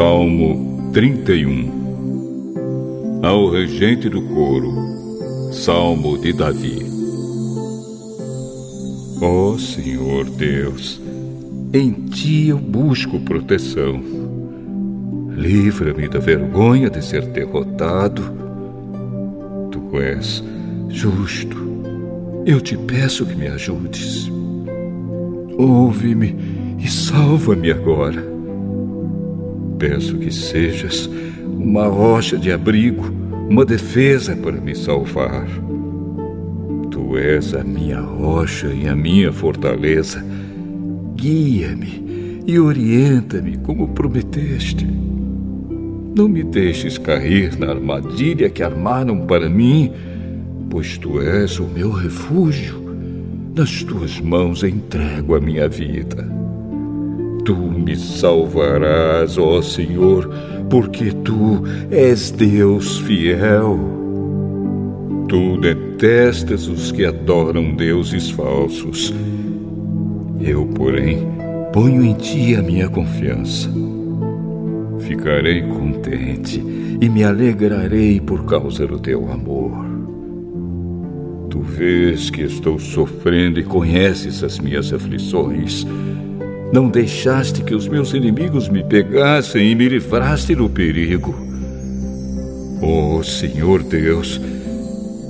Salmo 31 Ao regente do coro, Salmo de Davi. Ó oh, Senhor Deus, em ti eu busco proteção. Livra-me da vergonha de ser derrotado. Tu és justo. Eu te peço que me ajudes. Ouve-me e salva-me agora. Peço que sejas uma rocha de abrigo, uma defesa para me salvar. Tu és a minha rocha e a minha fortaleza guia-me e orienta-me como prometeste. Não me deixes cair na armadilha que armaram para mim, pois tu és o meu refúgio. Nas tuas mãos entrego a minha vida. Tu me salvarás, ó Senhor, porque tu és Deus fiel. Tu detestas os que adoram deuses falsos eu, porém, ponho em ti a minha confiança. Ficarei contente e me alegrarei por causa do teu amor. Tu vês que estou sofrendo e conheces as minhas aflições. Não deixaste que os meus inimigos me pegassem e me livraste do perigo. Oh, Senhor Deus,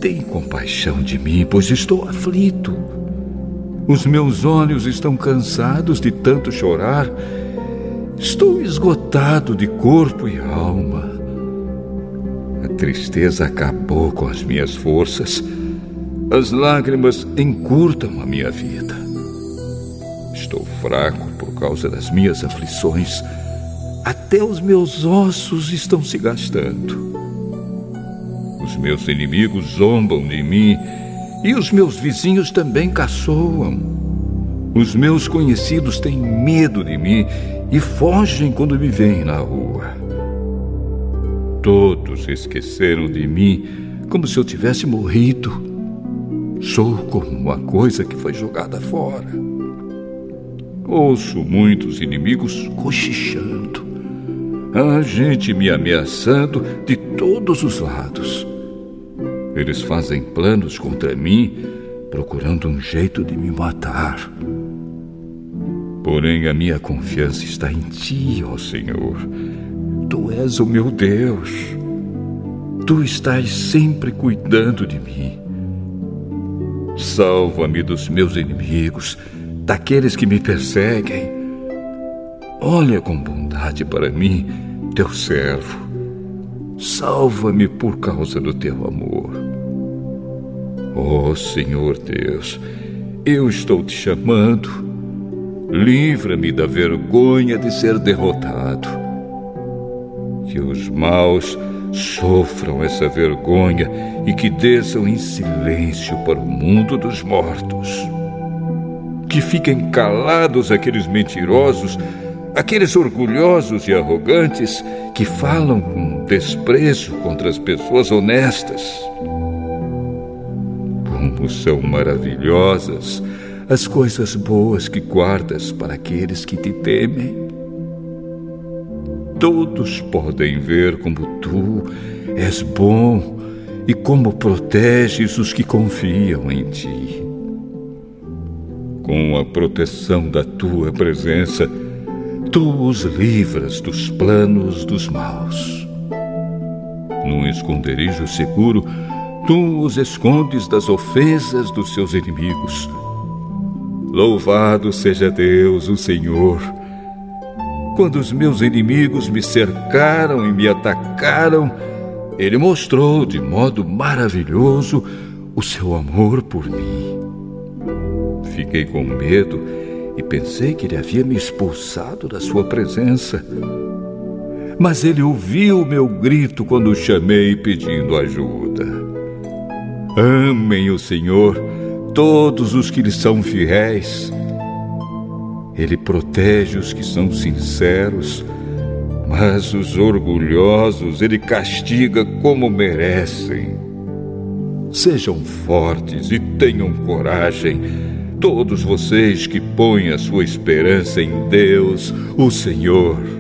tem compaixão de mim, pois estou aflito. Os meus olhos estão cansados de tanto chorar. Estou esgotado de corpo e alma. A tristeza acabou com as minhas forças. As lágrimas encurtam a minha vida. Estou fraco por causa das minhas aflições. Até os meus ossos estão se gastando. Os meus inimigos zombam de mim e os meus vizinhos também caçoam. Os meus conhecidos têm medo de mim e fogem quando me veem na rua. Todos esqueceram de mim como se eu tivesse morrido. Sou como uma coisa que foi jogada fora. Ouço muitos inimigos cochichando. Há gente me ameaçando de todos os lados. Eles fazem planos contra mim, procurando um jeito de me matar. Porém, a minha confiança está em ti, ó Senhor. Tu és o meu Deus. Tu estás sempre cuidando de mim. Salva-me dos meus inimigos, daqueles que me perseguem. Olha com bondade para mim, teu servo. Salva-me por causa do teu amor. Oh Senhor Deus, eu estou te chamando. Livra-me da vergonha de ser derrotado. Que os maus sofram essa vergonha e que desçam em silêncio para o mundo dos mortos. Que fiquem calados aqueles mentirosos, aqueles orgulhosos e arrogantes que falam com desprezo contra as pessoas honestas como são maravilhosas as coisas boas que guardas para aqueles que te temem. Todos podem ver como tu és bom e como proteges os que confiam em ti. Com a proteção da tua presença, tu os livras dos planos dos maus. Num esconderijo seguro, Tu os escondes das ofensas dos seus inimigos. Louvado seja Deus, o Senhor. Quando os meus inimigos me cercaram e me atacaram, Ele mostrou de modo maravilhoso o seu amor por mim. Fiquei com medo e pensei que ele havia me expulsado da sua presença. Mas ele ouviu meu grito quando o chamei pedindo ajuda. Amem o Senhor todos os que lhe são fiéis. Ele protege os que são sinceros, mas os orgulhosos ele castiga como merecem. Sejam fortes e tenham coragem, todos vocês que põem a sua esperança em Deus, o Senhor.